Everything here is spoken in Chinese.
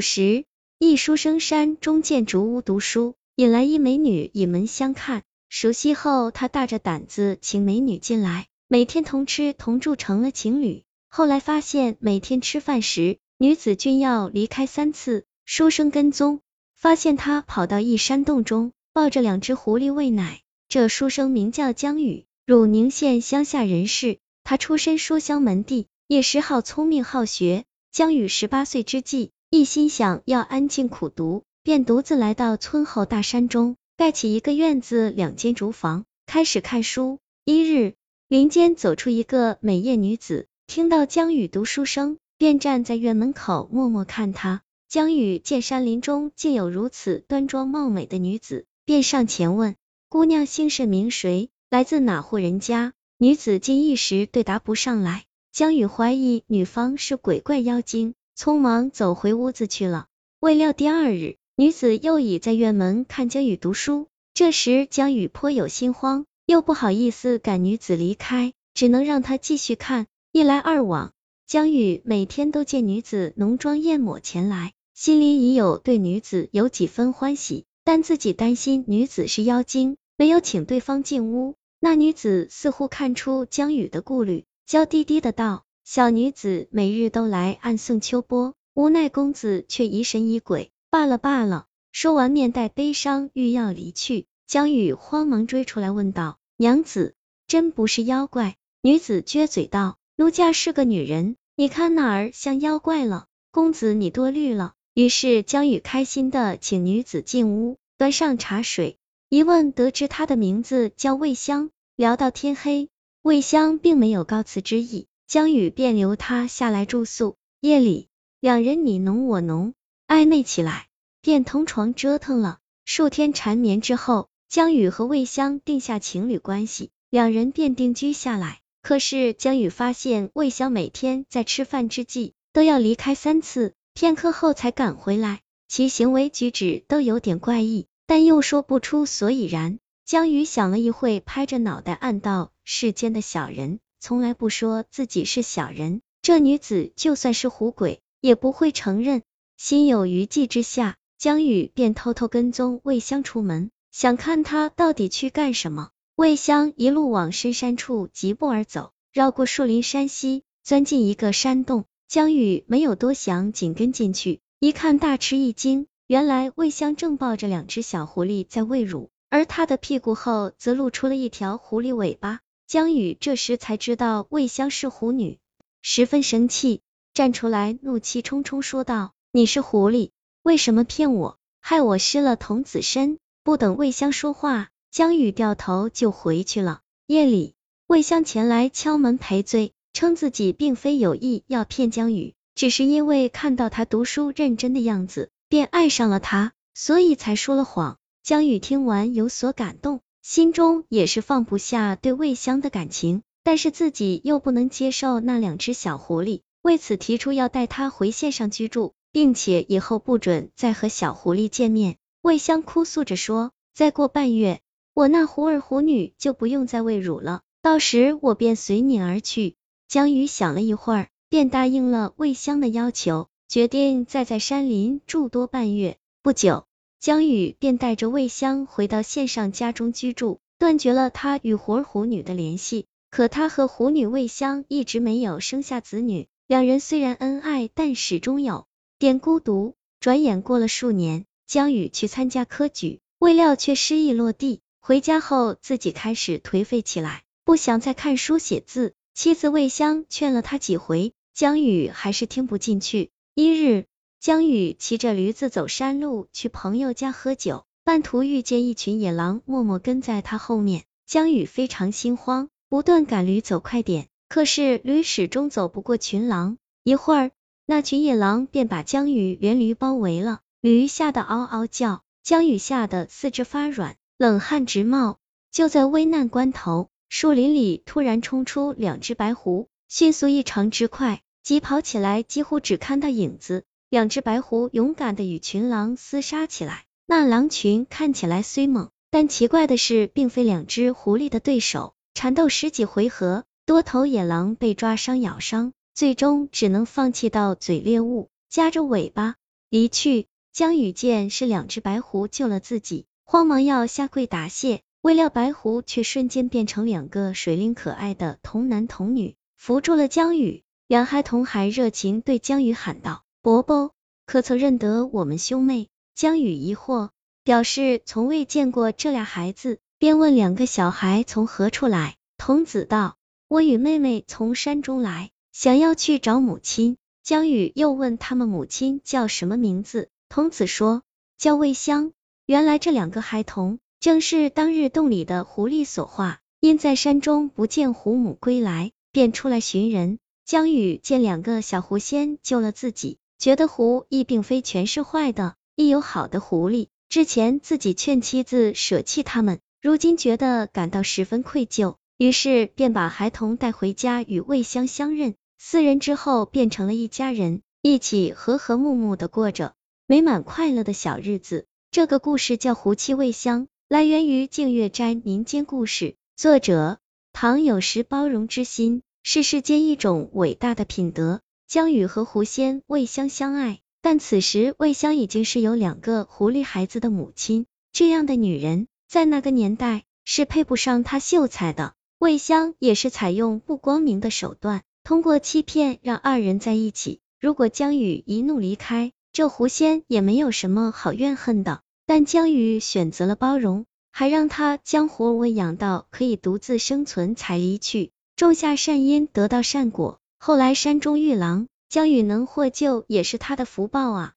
时，一书生山中见竹屋读书，引来一美女倚门相看。熟悉后，他大着胆子请美女进来，每天同吃同住，成了情侣。后来发现，每天吃饭时，女子均要离开三次。书生跟踪，发现他跑到一山洞中，抱着两只狐狸喂奶。这书生名叫江宇，汝宁县乡下人士。他出身书香门第，也是好聪明好学。江宇十八岁之际，一心想要安静苦读，便独自来到村后大山中，盖起一个院子，两间竹房，开始看书。一日，林间走出一个美艳女子，听到江宇读书声，便站在院门口默默看他。江宇见山林中竟有如此端庄貌美的女子，便上前问：“姑娘姓甚名谁？来自哪户人家？”女子竟一时对答不上来。江宇怀疑女方是鬼怪妖精，匆忙走回屋子去了。未料第二日，女子又已在院门看江宇读书。这时江宇颇有心慌，又不好意思赶女子离开，只能让她继续看。一来二往，江宇每天都见女子浓妆艳抹前来，心里已有对女子有几分欢喜，但自己担心女子是妖精，没有请对方进屋。那女子似乎看出江宇的顾虑。娇滴滴的道：“小女子每日都来暗送秋波，无奈公子却疑神疑鬼。罢了罢了。”说完，面带悲伤，欲要离去。江宇慌忙追出来，问道：“娘子，真不是妖怪？”女子撅嘴道：“奴家是个女人，你看哪儿像妖怪了？公子你多虑了。”于是江宇开心的请女子进屋，端上茶水，一问得知她的名字叫魏香。聊到天黑。魏香并没有告辞之意，江宇便留他下来住宿。夜里，两人你侬我侬，暧昧起来，便同床折腾了数天缠绵之后，江宇和魏香定下情侣关系，两人便定居下来。可是江宇发现魏香每天在吃饭之际都要离开三次，片刻后才赶回来，其行为举止都有点怪异，但又说不出所以然。江宇想了一会，拍着脑袋暗道。世间的小人从来不说自己是小人，这女子就算是狐鬼也不会承认。心有余悸之下，江宇便偷偷跟踪魏香出门，想看她到底去干什么。魏香一路往深山处疾步而走，绕过树林山溪，钻进一个山洞。江宇没有多想，紧跟进去，一看大吃一惊，原来魏香正抱着两只小狐狸在喂乳，而她的屁股后则露出了一条狐狸尾巴。江宇这时才知道魏香是狐女，十分生气，站出来怒气冲冲说道：“你是狐狸，为什么骗我，害我失了童子身？”不等魏香说话，江宇掉头就回去了。夜里，魏香前来敲门赔罪，称自己并非有意要骗江宇，只是因为看到他读书认真的样子，便爱上了他，所以才说了谎。江宇听完有所感动。心中也是放不下对魏香的感情，但是自己又不能接受那两只小狐狸，为此提出要带他回县上居住，并且以后不准再和小狐狸见面。魏香哭诉着说：“再过半月，我那狐儿狐女就不用再喂乳了，到时我便随你而去。”江宇想了一会儿，便答应了魏香的要求，决定再在山林住多半月。不久。江宇便带着魏香回到县上家中居住，断绝了他与狐儿狐女的联系。可他和虎女魏香一直没有生下子女，两人虽然恩爱，但始终有点孤独。转眼过了数年，江宇去参加科举，未料却失意落地。回家后，自己开始颓废起来，不想再看书写字。妻子魏香劝了他几回，江宇还是听不进去。一日。江宇骑着驴子走山路去朋友家喝酒，半途遇见一群野狼，默默跟在他后面。江宇非常心慌，不断赶驴走快点，可是驴始终走不过群狼。一会儿，那群野狼便把江宇连驴包围了，驴吓得嗷嗷叫，江宇吓得四肢发软，冷汗直冒。就在危难关头，树林里突然冲出两只白狐，迅速异常之快，疾跑起来几乎只看到影子。两只白狐勇敢的与群狼厮杀起来，那狼群看起来虽猛，但奇怪的是，并非两只狐狸的对手。缠斗十几回合，多头野狼被抓伤咬伤，最终只能放弃到嘴猎物，夹着尾巴离去。江宇见是两只白狐救了自己，慌忙要下跪答谢，未料白狐却瞬间变成两个水灵可爱的童男童女，扶住了江宇。两孩童还热情对江宇喊道：“伯伯，可曾认得我们兄妹？”江宇疑惑，表示从未见过这俩孩子，便问两个小孩从何处来。童子道：“我与妹妹从山中来，想要去找母亲。”江宇又问他们母亲叫什么名字。童子说叫魏香，原来这两个孩童正是当日洞里的狐狸所化，因在山中不见狐母归来，便出来寻人。江宇见两个小狐仙救了自己，觉得狐亦并非全是坏的，亦有好的狐狸。之前自己劝妻子舍弃他们，如今觉得感到十分愧疚，于是便把孩童带回家与魏香相认，四人之后变成了一家人，一起和和睦睦的过着。美满快乐的小日子。这个故事叫《狐妻魏香》，来源于净月斋民间故事，作者唐有时包容之心是世间一种伟大的品德。江宇和狐仙未香相爱，但此时未香已经是有两个狐狸孩子的母亲。这样的女人在那个年代是配不上她秀才的。魏香也是采用不光明的手段，通过欺骗让二人在一起。如果江宇一怒离开，这狐仙也没有什么好怨恨的，但江宇选择了包容，还让他将狐喂养到可以独自生存才离去，种下善因得到善果。后来山中遇狼，江宇能获救也是他的福报啊。